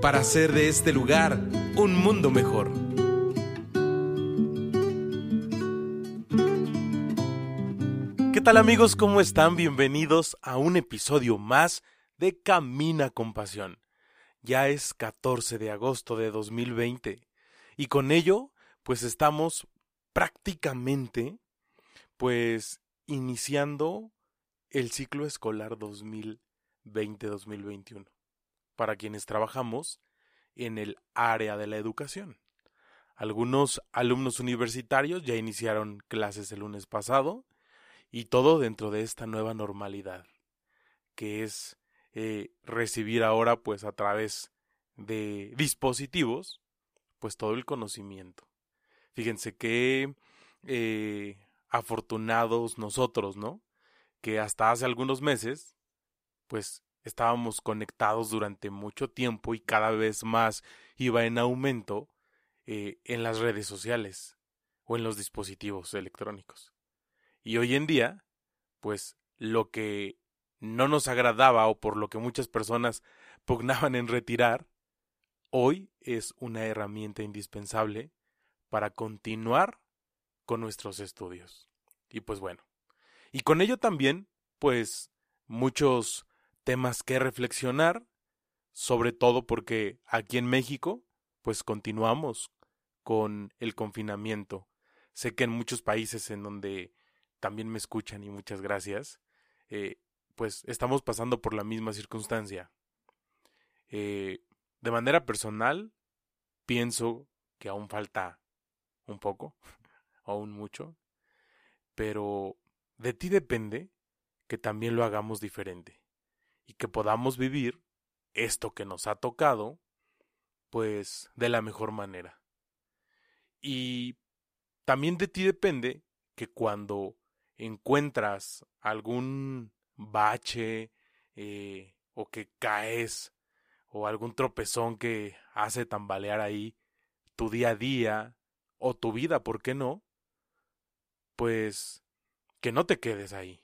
para hacer de este lugar un mundo mejor. ¿Qué tal amigos? ¿Cómo están? Bienvenidos a un episodio más de Camina con Pasión. Ya es 14 de agosto de 2020 y con ello pues estamos prácticamente pues iniciando el ciclo escolar 2020-2021 para quienes trabajamos en el área de la educación. Algunos alumnos universitarios ya iniciaron clases el lunes pasado y todo dentro de esta nueva normalidad, que es eh, recibir ahora pues a través de dispositivos pues todo el conocimiento. Fíjense que eh, afortunados nosotros, ¿no? Que hasta hace algunos meses pues estábamos conectados durante mucho tiempo y cada vez más iba en aumento eh, en las redes sociales o en los dispositivos electrónicos. Y hoy en día, pues lo que no nos agradaba o por lo que muchas personas pugnaban en retirar, hoy es una herramienta indispensable para continuar con nuestros estudios. Y pues bueno, y con ello también, pues muchos temas que reflexionar, sobre todo porque aquí en México, pues continuamos con el confinamiento. Sé que en muchos países en donde también me escuchan y muchas gracias, eh, pues estamos pasando por la misma circunstancia. Eh, de manera personal, pienso que aún falta un poco, aún mucho, pero de ti depende que también lo hagamos diferente y que podamos vivir esto que nos ha tocado, pues de la mejor manera. Y también de ti depende que cuando encuentras algún bache eh, o que caes o algún tropezón que hace tambalear ahí tu día a día o tu vida, ¿por qué no? Pues que no te quedes ahí,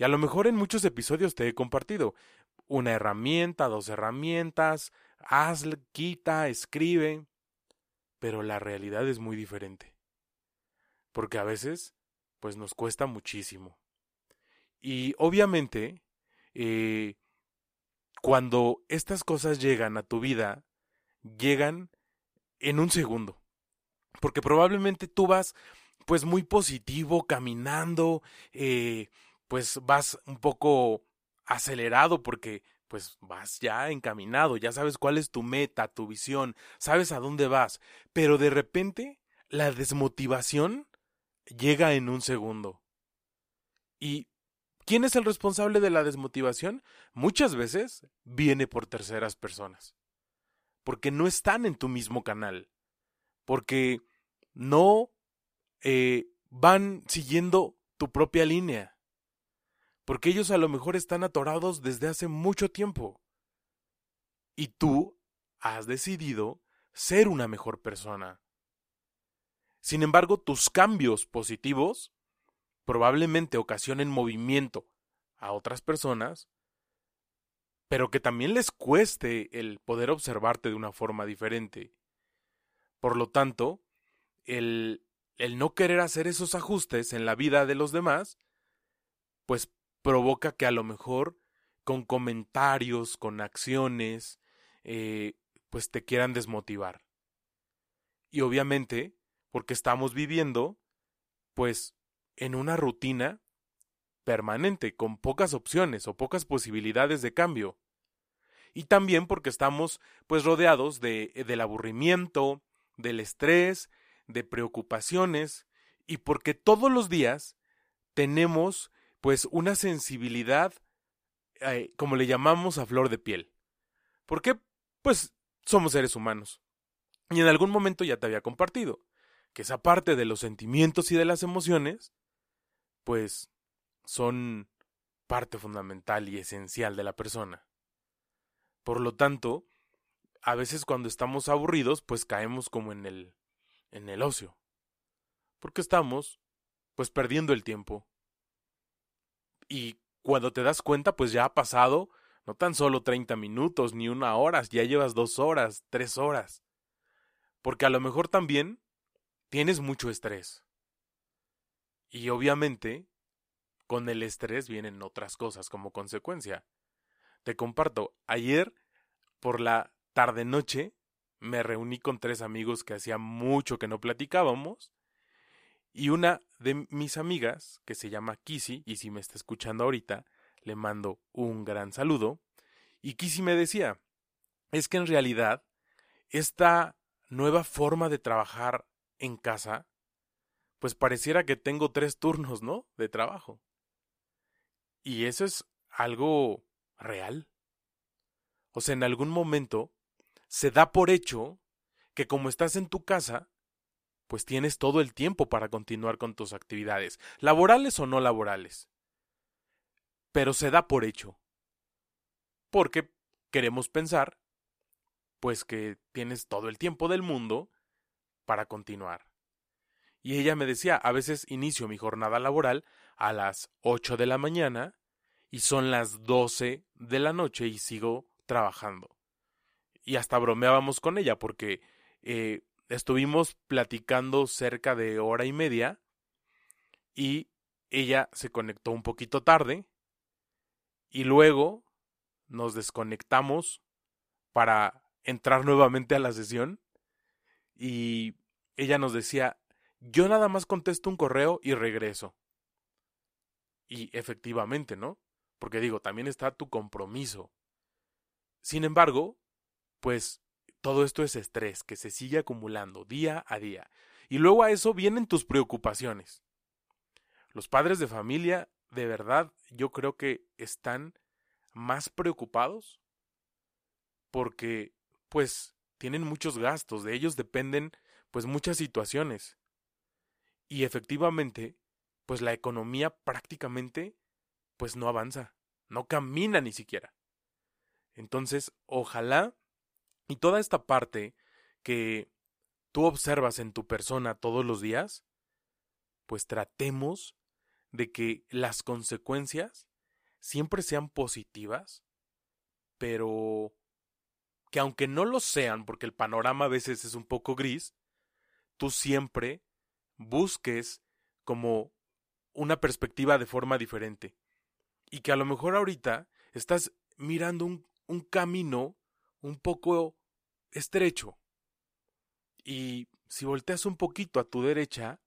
y a lo mejor en muchos episodios te he compartido una herramienta, dos herramientas, haz, quita, escribe, pero la realidad es muy diferente. Porque a veces, pues nos cuesta muchísimo. Y obviamente, eh, cuando estas cosas llegan a tu vida, llegan en un segundo. Porque probablemente tú vas, pues muy positivo, caminando, eh, pues vas un poco acelerado porque pues vas ya encaminado, ya sabes cuál es tu meta, tu visión, sabes a dónde vas, pero de repente la desmotivación llega en un segundo. ¿Y quién es el responsable de la desmotivación? Muchas veces viene por terceras personas, porque no están en tu mismo canal, porque no eh, van siguiendo tu propia línea porque ellos a lo mejor están atorados desde hace mucho tiempo. Y tú has decidido ser una mejor persona. Sin embargo, tus cambios positivos probablemente ocasionen movimiento a otras personas, pero que también les cueste el poder observarte de una forma diferente. Por lo tanto, el, el no querer hacer esos ajustes en la vida de los demás, pues provoca que a lo mejor con comentarios, con acciones, eh, pues te quieran desmotivar. Y obviamente, porque estamos viviendo, pues, en una rutina permanente, con pocas opciones o pocas posibilidades de cambio. Y también porque estamos, pues, rodeados de, del aburrimiento, del estrés, de preocupaciones, y porque todos los días tenemos pues una sensibilidad, eh, como le llamamos a flor de piel. ¿Por qué? pues somos seres humanos. Y en algún momento ya te había compartido que esa parte de los sentimientos y de las emociones, pues son parte fundamental y esencial de la persona. Por lo tanto, a veces cuando estamos aburridos, pues caemos como en el en el ocio. Porque estamos pues perdiendo el tiempo. Y cuando te das cuenta, pues ya ha pasado no tan solo 30 minutos ni una hora, ya llevas dos horas, tres horas. Porque a lo mejor también tienes mucho estrés. Y obviamente, con el estrés vienen otras cosas como consecuencia. Te comparto, ayer por la tarde noche me reuní con tres amigos que hacía mucho que no platicábamos y una de mis amigas, que se llama Kisi, y si me está escuchando ahorita, le mando un gran saludo, y Kisi me decía, es que en realidad esta nueva forma de trabajar en casa, pues pareciera que tengo tres turnos, ¿no? De trabajo. Y eso es algo real. O sea, en algún momento se da por hecho que como estás en tu casa, pues tienes todo el tiempo para continuar con tus actividades, laborales o no laborales. Pero se da por hecho. Porque queremos pensar, pues que tienes todo el tiempo del mundo para continuar. Y ella me decía, a veces inicio mi jornada laboral a las 8 de la mañana y son las 12 de la noche y sigo trabajando. Y hasta bromeábamos con ella porque eh, Estuvimos platicando cerca de hora y media y ella se conectó un poquito tarde y luego nos desconectamos para entrar nuevamente a la sesión y ella nos decía, yo nada más contesto un correo y regreso. Y efectivamente, ¿no? Porque digo, también está tu compromiso. Sin embargo, pues todo esto es estrés que se sigue acumulando día a día. Y luego a eso vienen tus preocupaciones. Los padres de familia, de verdad, yo creo que están más preocupados porque, pues, tienen muchos gastos, de ellos dependen, pues, muchas situaciones. Y efectivamente, pues la economía prácticamente, pues, no avanza, no camina ni siquiera. Entonces, ojalá y toda esta parte que tú observas en tu persona todos los días, pues tratemos de que las consecuencias siempre sean positivas, pero que aunque no lo sean, porque el panorama a veces es un poco gris, tú siempre busques como una perspectiva de forma diferente. Y que a lo mejor ahorita estás mirando un, un camino un poco estrecho. Y si volteas un poquito a tu derecha,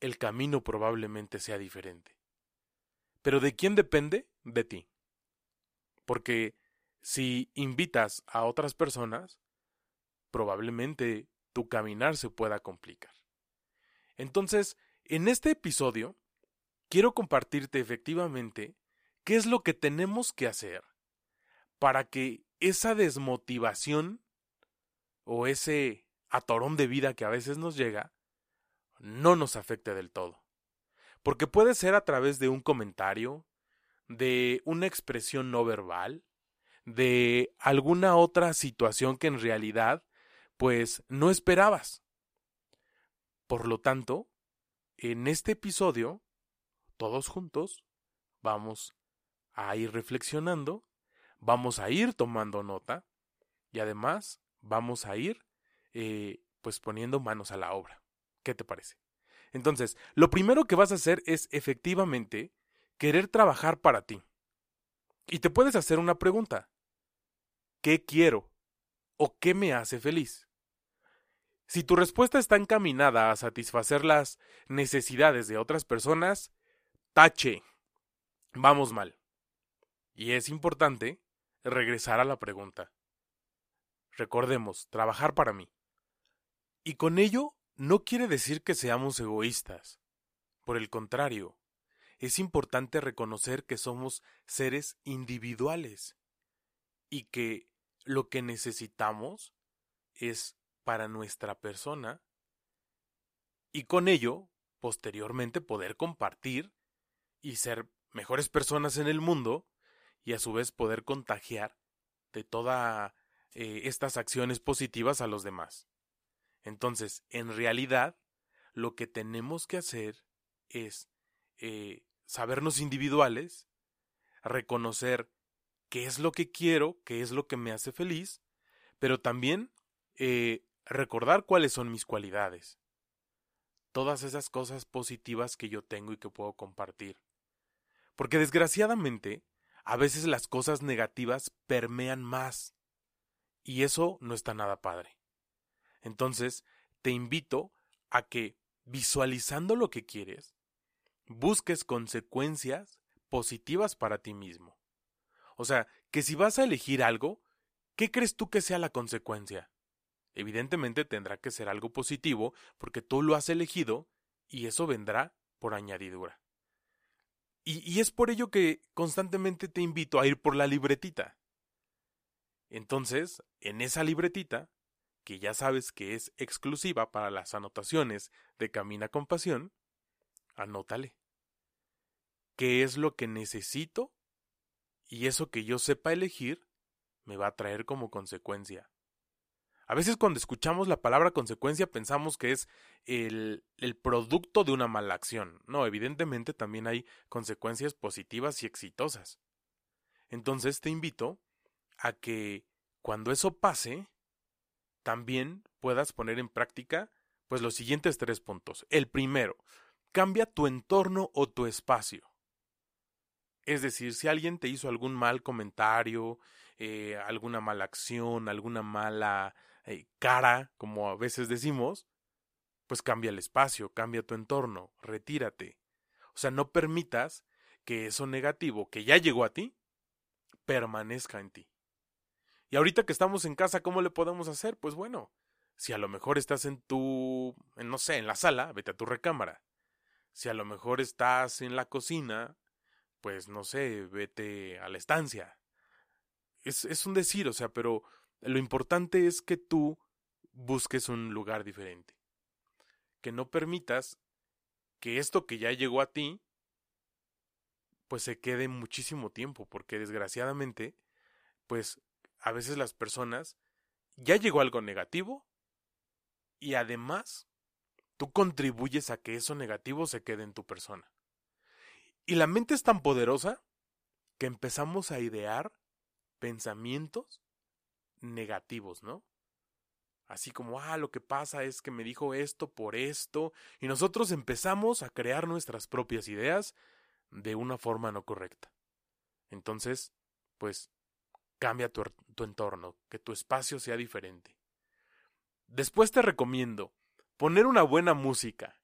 el camino probablemente sea diferente. Pero ¿de quién depende? De ti. Porque si invitas a otras personas, probablemente tu caminar se pueda complicar. Entonces, en este episodio, quiero compartirte efectivamente qué es lo que tenemos que hacer para que esa desmotivación o ese atorón de vida que a veces nos llega no nos afecte del todo. Porque puede ser a través de un comentario, de una expresión no verbal, de alguna otra situación que en realidad pues no esperabas. Por lo tanto, en este episodio, todos juntos, vamos a ir reflexionando, vamos a ir tomando nota y además vamos a ir eh, pues poniendo manos a la obra. ¿Qué te parece? Entonces, lo primero que vas a hacer es efectivamente querer trabajar para ti. Y te puedes hacer una pregunta. ¿Qué quiero? ¿O qué me hace feliz? Si tu respuesta está encaminada a satisfacer las necesidades de otras personas, tache. Vamos mal. Y es importante regresar a la pregunta. Recordemos, trabajar para mí. Y con ello no quiere decir que seamos egoístas. Por el contrario, es importante reconocer que somos seres individuales y que lo que necesitamos es para nuestra persona y con ello, posteriormente, poder compartir y ser mejores personas en el mundo y a su vez poder contagiar de todas eh, estas acciones positivas a los demás. Entonces, en realidad, lo que tenemos que hacer es eh, sabernos individuales, reconocer qué es lo que quiero, qué es lo que me hace feliz, pero también eh, recordar cuáles son mis cualidades. Todas esas cosas positivas que yo tengo y que puedo compartir. Porque desgraciadamente, a veces las cosas negativas permean más. Y eso no está nada padre. Entonces, te invito a que, visualizando lo que quieres, busques consecuencias positivas para ti mismo. O sea, que si vas a elegir algo, ¿qué crees tú que sea la consecuencia? Evidentemente tendrá que ser algo positivo porque tú lo has elegido y eso vendrá por añadidura. Y, es por ello que constantemente te invito a ir por la libretita. Entonces, en esa libretita, que ya sabes que es exclusiva para las anotaciones de Camina con Pasión, anótale. ¿Qué es lo que necesito? Y eso que yo sepa elegir me va a traer como consecuencia. A veces cuando escuchamos la palabra consecuencia pensamos que es el, el, producto de una mala acción. No, evidentemente también hay consecuencias positivas y exitosas. Entonces te invito a que cuando eso pase, también puedas poner en práctica pues los siguientes tres puntos. El primero, cambia tu entorno o tu espacio. Es decir, si alguien te hizo algún mal comentario, eh, alguna mala acción, alguna mala eh, cara, como a veces decimos, pues cambia el espacio, cambia tu entorno, retírate. O sea, no permitas que eso negativo que ya llegó a ti permanezca en ti. Y ahorita que estamos en casa, ¿cómo le podemos hacer? Pues bueno, si a lo mejor estás en tu, no sé, en la sala, vete a tu recámara. Si a lo mejor estás en la cocina, pues no sé, vete a la estancia. Es, es un decir, o sea, pero lo importante es que tú busques un lugar diferente. Que no permitas que esto que ya llegó a ti, pues se quede muchísimo tiempo, porque desgraciadamente, pues a veces las personas ya llegó algo negativo y además tú contribuyes a que eso negativo se quede en tu persona. Y la mente es tan poderosa que empezamos a idear pensamientos negativos, ¿no? Así como, ah, lo que pasa es que me dijo esto por esto, y nosotros empezamos a crear nuestras propias ideas de una forma no correcta. Entonces, pues, cambia tu, tu entorno, que tu espacio sea diferente. Después te recomiendo poner una buena música,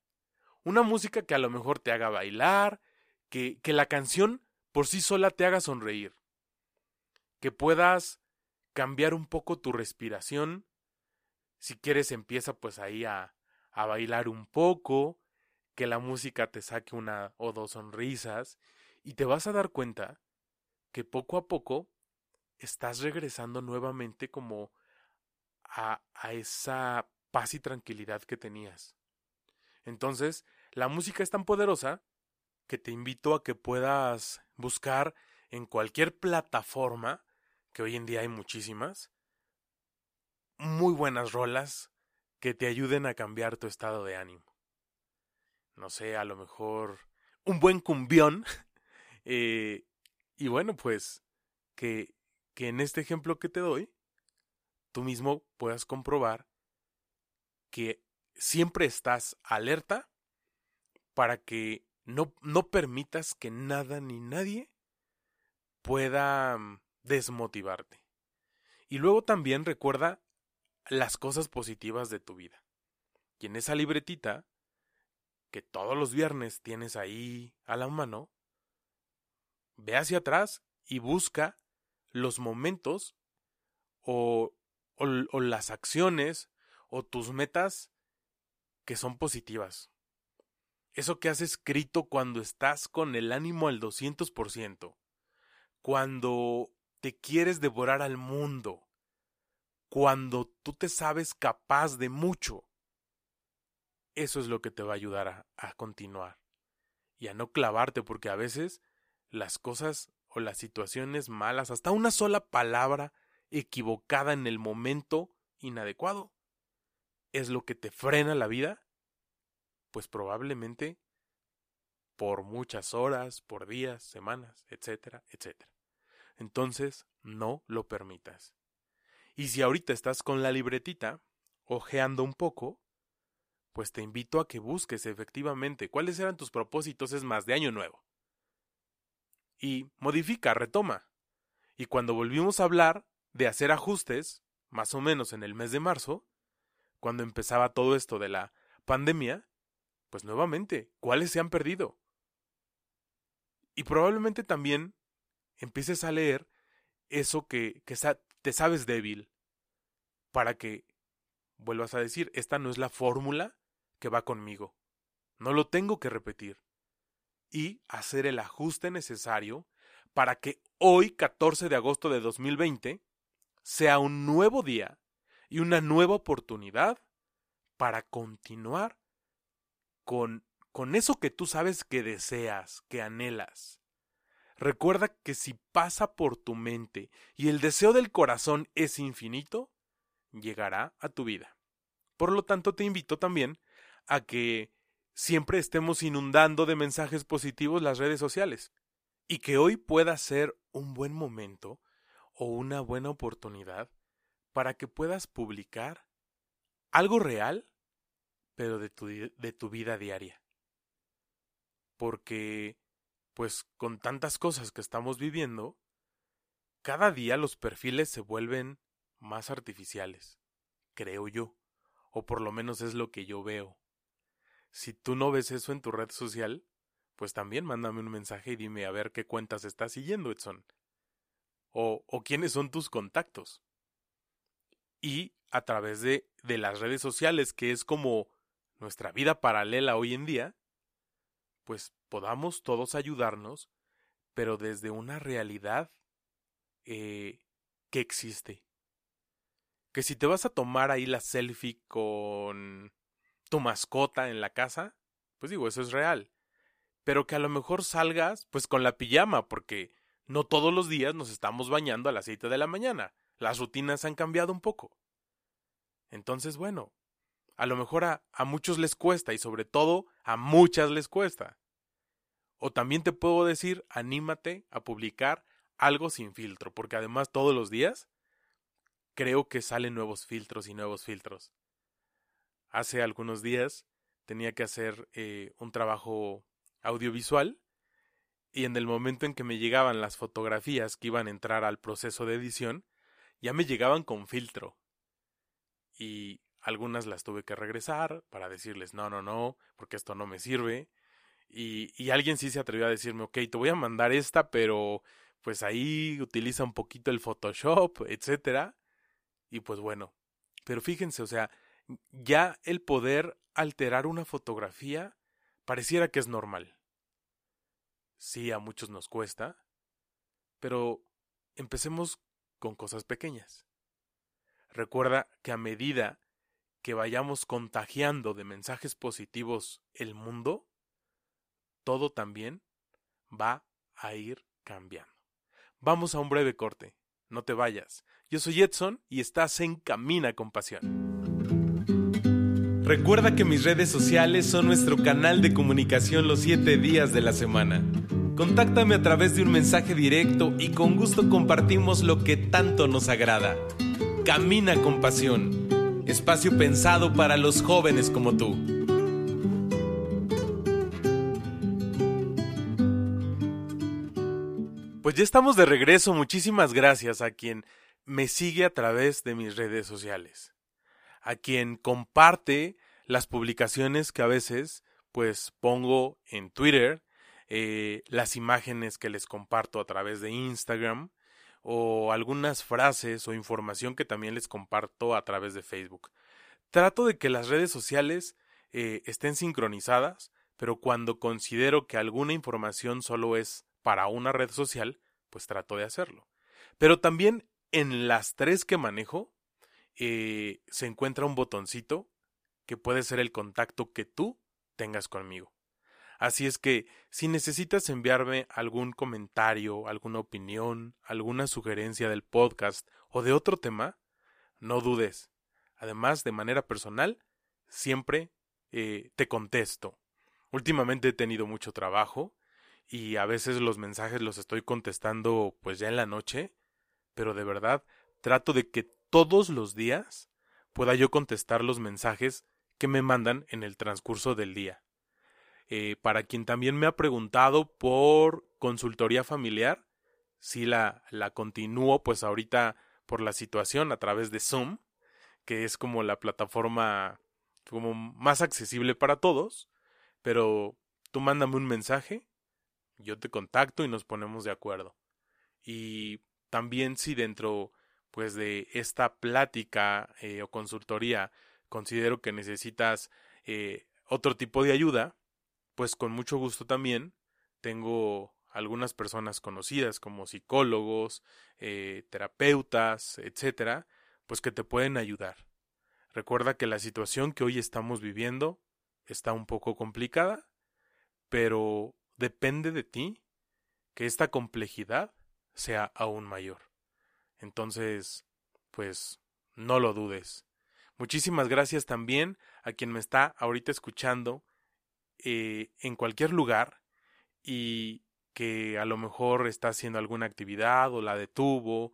una música que a lo mejor te haga bailar, que, que la canción por sí sola te haga sonreír, que puedas cambiar un poco tu respiración. Si quieres empieza pues ahí a, a bailar un poco, que la música te saque una o dos sonrisas y te vas a dar cuenta que poco a poco estás regresando nuevamente como a, a esa paz y tranquilidad que tenías. Entonces, la música es tan poderosa que te invito a que puedas buscar en cualquier plataforma que hoy en día hay muchísimas, muy buenas rolas que te ayuden a cambiar tu estado de ánimo. No sé, a lo mejor un buen cumbión. eh, y bueno, pues que, que en este ejemplo que te doy, tú mismo puedas comprobar que siempre estás alerta para que no, no permitas que nada ni nadie pueda mm, desmotivarte. Y luego también recuerda las cosas positivas de tu vida. Y en esa libretita, que todos los viernes tienes ahí a la mano, ve hacia atrás y busca los momentos o, o, las acciones o tus metas que son positivas. Eso que has escrito cuando estás con el ánimo al 200%, cuando te quieres devorar al mundo, cuando tú te sabes capaz de mucho, eso es lo que te va a ayudar a, a continuar y a no clavarte, porque a veces las cosas o las situaciones malas, hasta una sola palabra equivocada en el momento inadecuado, es lo que te frena la vida, pues probablemente por muchas horas, por días, semanas, etcétera, etcétera. Entonces, no lo permitas. Y si ahorita estás con la libretita, ojeando un poco, pues te invito a que busques efectivamente cuáles eran tus propósitos es más de año nuevo. Y modifica, retoma. Y cuando volvimos a hablar de hacer ajustes, más o menos en el mes de marzo, cuando empezaba todo esto de la pandemia, pues nuevamente, ¿cuáles se han perdido? Y probablemente también empieces a leer eso que, que te sabes débil, para que vuelvas a decir, esta no es la fórmula que va conmigo. No lo tengo que repetir. Y hacer el ajuste necesario para que hoy, 14 de agosto de 2020, sea un nuevo día y una nueva oportunidad para continuar con, con eso que tú sabes que deseas, que anhelas. Recuerda que si pasa por tu mente y el deseo del corazón es infinito, llegará a tu vida. Por lo tanto, te invito también a que siempre estemos inundando de mensajes positivos las redes sociales y que hoy pueda ser un buen momento o una buena oportunidad para que puedas publicar algo real, pero de tu, de tu vida diaria. Porque, pues con tantas cosas que estamos viviendo, cada día los perfiles se vuelven más artificiales, creo yo, o por lo menos es lo que yo veo. Si tú no ves eso en tu red social, pues también mándame un mensaje y dime a ver qué cuentas estás siguiendo, Edson. O, o quiénes son tus contactos. Y a través de, de las redes sociales, que es como nuestra vida paralela hoy en día, pues podamos todos ayudarnos, pero desde una realidad eh, que existe. Que si te vas a tomar ahí la selfie con tu mascota en la casa, pues digo, eso es real. Pero que a lo mejor salgas pues con la pijama, porque no todos los días nos estamos bañando a las 7 de la mañana. Las rutinas han cambiado un poco. Entonces, bueno, a lo mejor a, a muchos les cuesta y sobre todo a muchas les cuesta. O también te puedo decir, anímate a publicar algo sin filtro, porque además todos los días creo que salen nuevos filtros y nuevos filtros hace algunos días tenía que hacer eh, un trabajo audiovisual y en el momento en que me llegaban las fotografías que iban a entrar al proceso de edición, ya me llegaban con filtro. Y algunas las tuve que regresar para decirles no, no, no, porque esto no me sirve. Y, y alguien sí se atrevió a decirme, ok, te voy a mandar esta, pero pues ahí utiliza un poquito el Photoshop, etcétera. Y pues bueno, pero fíjense, o sea, ya el poder alterar una fotografía pareciera que es normal. Sí, a muchos nos cuesta, pero empecemos con cosas pequeñas. Recuerda que a medida que vayamos contagiando de mensajes positivos el mundo, todo también va a ir cambiando. Vamos a un breve corte. No te vayas. Yo soy Edson y estás en Camina con Pasión. Recuerda que mis redes sociales son nuestro canal de comunicación los 7 días de la semana. Contáctame a través de un mensaje directo y con gusto compartimos lo que tanto nos agrada. Camina con pasión. Espacio pensado para los jóvenes como tú. Pues ya estamos de regreso. Muchísimas gracias a quien me sigue a través de mis redes sociales a quien comparte las publicaciones que a veces pues pongo en Twitter, eh, las imágenes que les comparto a través de Instagram o algunas frases o información que también les comparto a través de Facebook. Trato de que las redes sociales eh, estén sincronizadas, pero cuando considero que alguna información solo es para una red social, pues trato de hacerlo. Pero también en las tres que manejo, eh, se encuentra un botoncito que puede ser el contacto que tú tengas conmigo. Así es que si necesitas enviarme algún comentario, alguna opinión, alguna sugerencia del podcast o de otro tema, no dudes. Además, de manera personal, siempre eh, te contesto. Últimamente he tenido mucho trabajo y a veces los mensajes los estoy contestando pues ya en la noche, pero de verdad trato de que todos los días pueda yo contestar los mensajes que me mandan en el transcurso del día. Eh, para quien también me ha preguntado por consultoría familiar, si la, la continúo pues ahorita por la situación a través de Zoom, que es como la plataforma como más accesible para todos, pero tú mándame un mensaje, yo te contacto y nos ponemos de acuerdo. Y también si dentro pues de esta plática eh, o consultoría considero que necesitas eh, otro tipo de ayuda, pues con mucho gusto también tengo algunas personas conocidas como psicólogos, eh, terapeutas, etcétera, pues que te pueden ayudar. Recuerda que la situación que hoy estamos viviendo está un poco complicada, pero depende de ti que esta complejidad sea aún mayor. Entonces, pues, no lo dudes. Muchísimas gracias también a quien me está ahorita escuchando eh, en cualquier lugar y que a lo mejor está haciendo alguna actividad o la detuvo.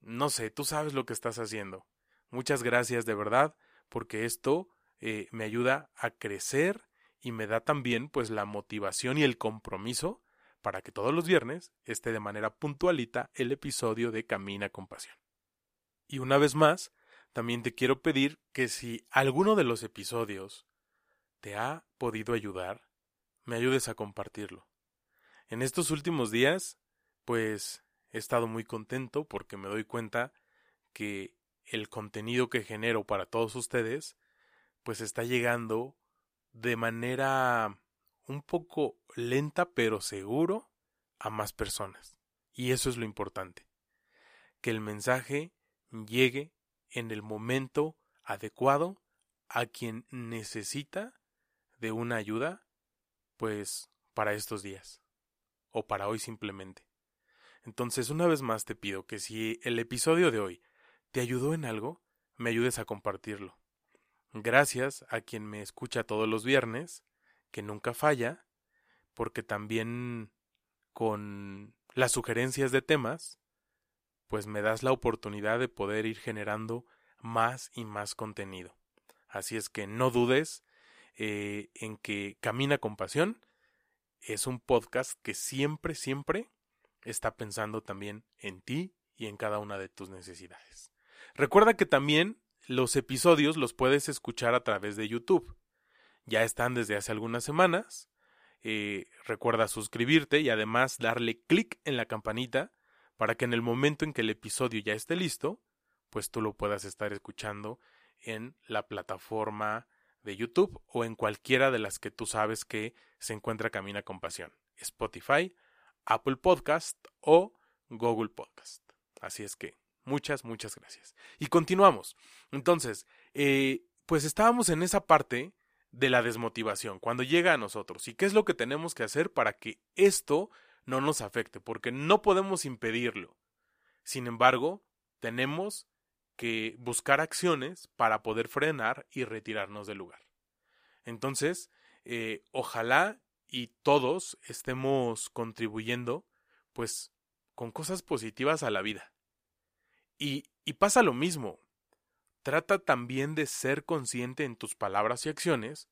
No sé, tú sabes lo que estás haciendo. Muchas gracias de verdad porque esto eh, me ayuda a crecer y me da también pues la motivación y el compromiso para que todos los viernes esté de manera puntualita el episodio de Camina con Pasión. Y una vez más, también te quiero pedir que si alguno de los episodios te ha podido ayudar, me ayudes a compartirlo. En estos últimos días, pues he estado muy contento porque me doy cuenta que el contenido que genero para todos ustedes, pues está llegando de manera un poco lenta pero seguro a más personas. Y eso es lo importante. Que el mensaje llegue en el momento adecuado a quien necesita de una ayuda, pues para estos días, o para hoy simplemente. Entonces, una vez más te pido que si el episodio de hoy te ayudó en algo, me ayudes a compartirlo. Gracias a quien me escucha todos los viernes, que nunca falla, porque también con las sugerencias de temas, pues me das la oportunidad de poder ir generando más y más contenido. Así es que no dudes eh, en que Camina con Pasión es un podcast que siempre, siempre está pensando también en ti y en cada una de tus necesidades. Recuerda que también los episodios los puedes escuchar a través de YouTube. Ya están desde hace algunas semanas. Eh, recuerda suscribirte y además darle clic en la campanita para que en el momento en que el episodio ya esté listo, pues tú lo puedas estar escuchando en la plataforma de YouTube o en cualquiera de las que tú sabes que se encuentra Camina con Pasión. Spotify, Apple Podcast o Google Podcast. Así es que muchas, muchas gracias. Y continuamos. Entonces, eh, pues estábamos en esa parte de la desmotivación, cuando llega a nosotros. ¿Y qué es lo que tenemos que hacer para que esto no nos afecte? Porque no podemos impedirlo. Sin embargo, tenemos que buscar acciones para poder frenar y retirarnos del lugar. Entonces, eh, ojalá y todos estemos contribuyendo, pues, con cosas positivas a la vida. Y, y pasa lo mismo. Trata también de ser consciente en tus palabras y acciones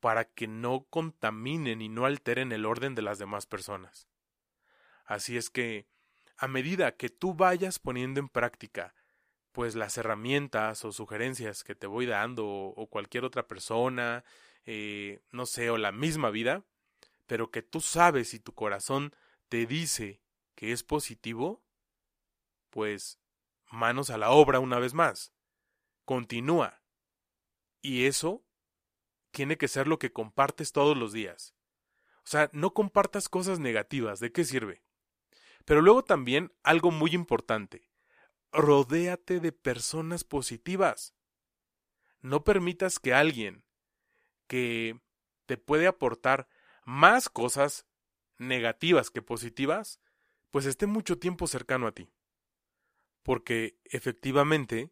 para que no contaminen y no alteren el orden de las demás personas. Así es que, a medida que tú vayas poniendo en práctica pues las herramientas o sugerencias que te voy dando o, cualquier otra persona, eh, no sé, o la misma vida, pero que tú sabes y tu corazón te dice que es positivo, pues manos a la obra una vez más. Continúa. Y eso tiene que ser lo que compartes todos los días. O sea, no compartas cosas negativas, ¿de qué sirve? Pero luego también algo muy importante, rodéate de personas positivas. No permitas que alguien que te puede aportar más cosas negativas que positivas, pues esté mucho tiempo cercano a ti. Porque efectivamente,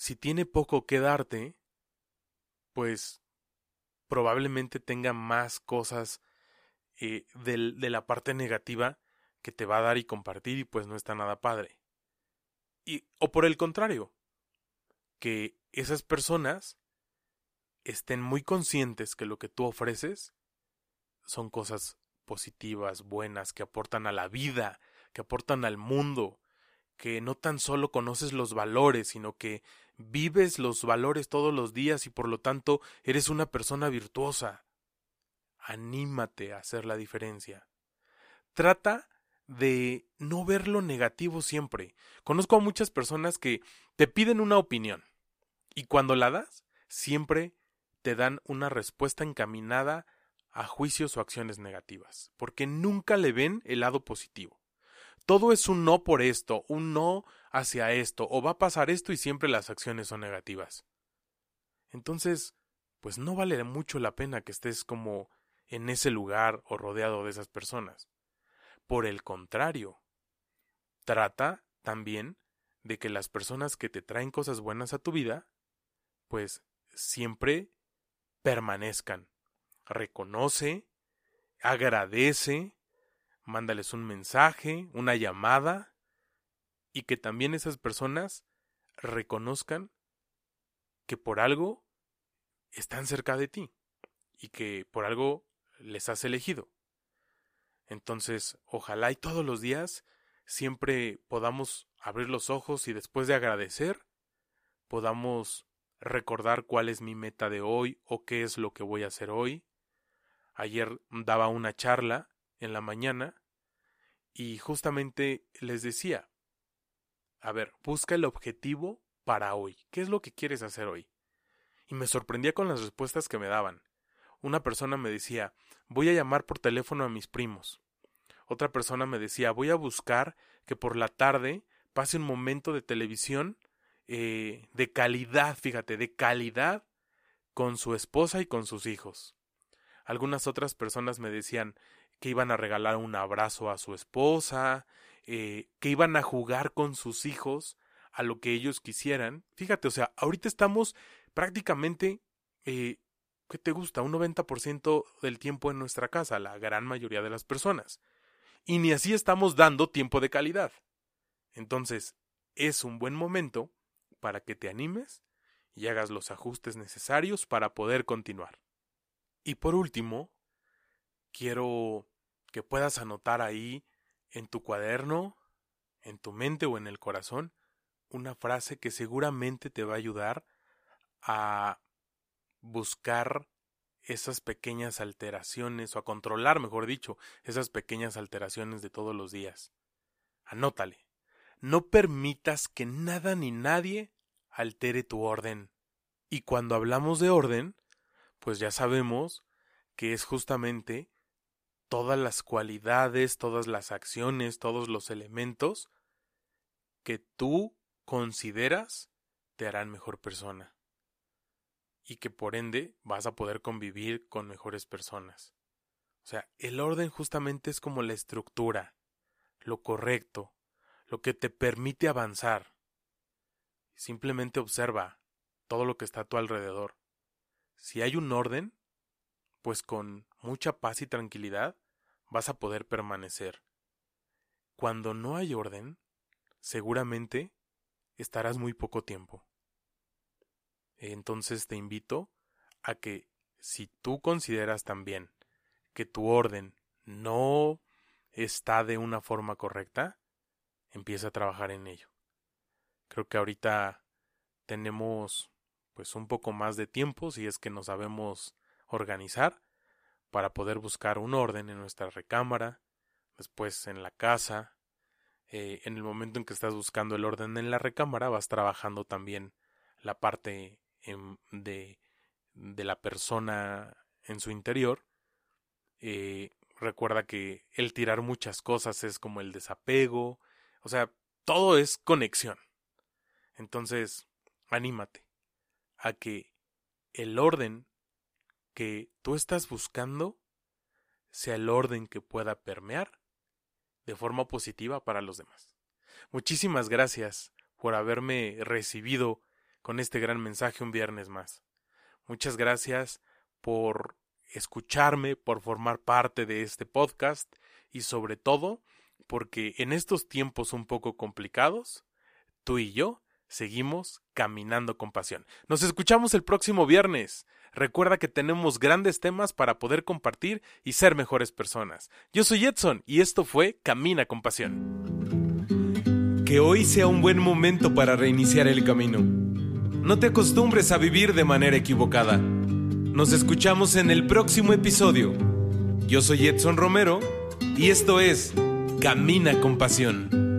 si tiene poco que darte, pues probablemente tenga más cosas eh, de la parte negativa que te va a dar y compartir y pues no está nada padre. Y, o por el contrario, que esas personas estén muy conscientes que lo que tú ofreces son cosas positivas, buenas, que aportan a la vida, que aportan al mundo, que no tan solo conoces los valores, sino que vives los valores todos los días y por lo tanto eres una persona virtuosa. Anímate a hacer la diferencia. Trata de no ver lo negativo siempre. Conozco a muchas personas que te piden una opinión y cuando la das, siempre te dan una respuesta encaminada a juicios o acciones negativas, porque nunca le ven el lado positivo. Todo es un no por esto, un no hacia esto, o va a pasar esto y siempre las acciones son negativas. Entonces, pues no vale mucho la pena que estés como en ese lugar o rodeado de esas personas. Por el contrario, trata también de que las personas que te traen cosas buenas a tu vida, pues siempre permanezcan. Reconoce, agradece, mándales un mensaje, una llamada, y que también esas personas reconozcan que por algo están cerca de ti y que por algo les has elegido. Entonces, ojalá y todos los días siempre podamos abrir los ojos y después de agradecer, podamos recordar cuál es mi meta de hoy o qué es lo que voy a hacer hoy. Ayer daba una charla en la mañana y justamente les decía, a ver, busca el objetivo para hoy. ¿Qué es lo que quieres hacer hoy? Y me sorprendía con las respuestas que me daban. Una persona me decía, voy a llamar por teléfono a mis primos. Otra persona me decía, voy a buscar que por la tarde pase un momento de televisión eh, de calidad, fíjate, de calidad con su esposa y con sus hijos. Algunas otras personas me decían que iban a regalar un abrazo a su esposa, eh, que iban a jugar con sus hijos a lo que ellos quisieran. Fíjate, o sea, ahorita estamos prácticamente eh, ¿qué te gusta? Un 90% del tiempo en nuestra casa, la gran mayoría de las personas. Y ni así estamos dando tiempo de calidad. Entonces, es un buen momento para que te animes y hagas los ajustes necesarios para poder continuar. Y por último, quiero que puedas anotar ahí en tu cuaderno, en tu mente o en el corazón, una frase que seguramente te va a ayudar a buscar esas pequeñas alteraciones, o a controlar, mejor dicho, esas pequeñas alteraciones de todos los días. Anótale. No permitas que nada ni nadie altere tu orden. Y cuando hablamos de orden, pues ya sabemos que es justamente todas las cualidades, todas las acciones, todos los elementos que tú consideras te harán mejor persona y que por ende vas a poder convivir con mejores personas. O sea, el orden justamente es como la estructura, lo correcto, lo que te permite avanzar. Simplemente observa todo lo que está a tu alrededor. Si hay un orden, pues con mucha paz y tranquilidad vas a poder permanecer. Cuando no hay orden, seguramente estarás muy poco tiempo. Entonces te invito a que si tú consideras también que tu orden no está de una forma correcta, empieza a trabajar en ello. Creo que ahorita tenemos pues un poco más de tiempo si es que nos sabemos organizar para poder buscar un orden en nuestra recámara, después en la casa. Eh, en el momento en que estás buscando el orden en la recámara, vas trabajando también la parte de, de la persona en su interior. Eh, recuerda que el tirar muchas cosas es como el desapego. O sea, todo es conexión. Entonces, anímate a que el orden que tú estás buscando sea el orden que pueda permear de forma positiva para los demás. Muchísimas gracias por haberme recibido con este gran mensaje un viernes más. Muchas gracias por escucharme, por formar parte de este podcast y sobre todo porque en estos tiempos un poco complicados, tú y yo seguimos caminando con pasión. Nos escuchamos el próximo viernes. Recuerda que tenemos grandes temas para poder compartir y ser mejores personas. Yo soy Edson y esto fue Camina con Pasión. Que hoy sea un buen momento para reiniciar el camino. No te acostumbres a vivir de manera equivocada. Nos escuchamos en el próximo episodio. Yo soy Edson Romero y esto es Camina con Pasión.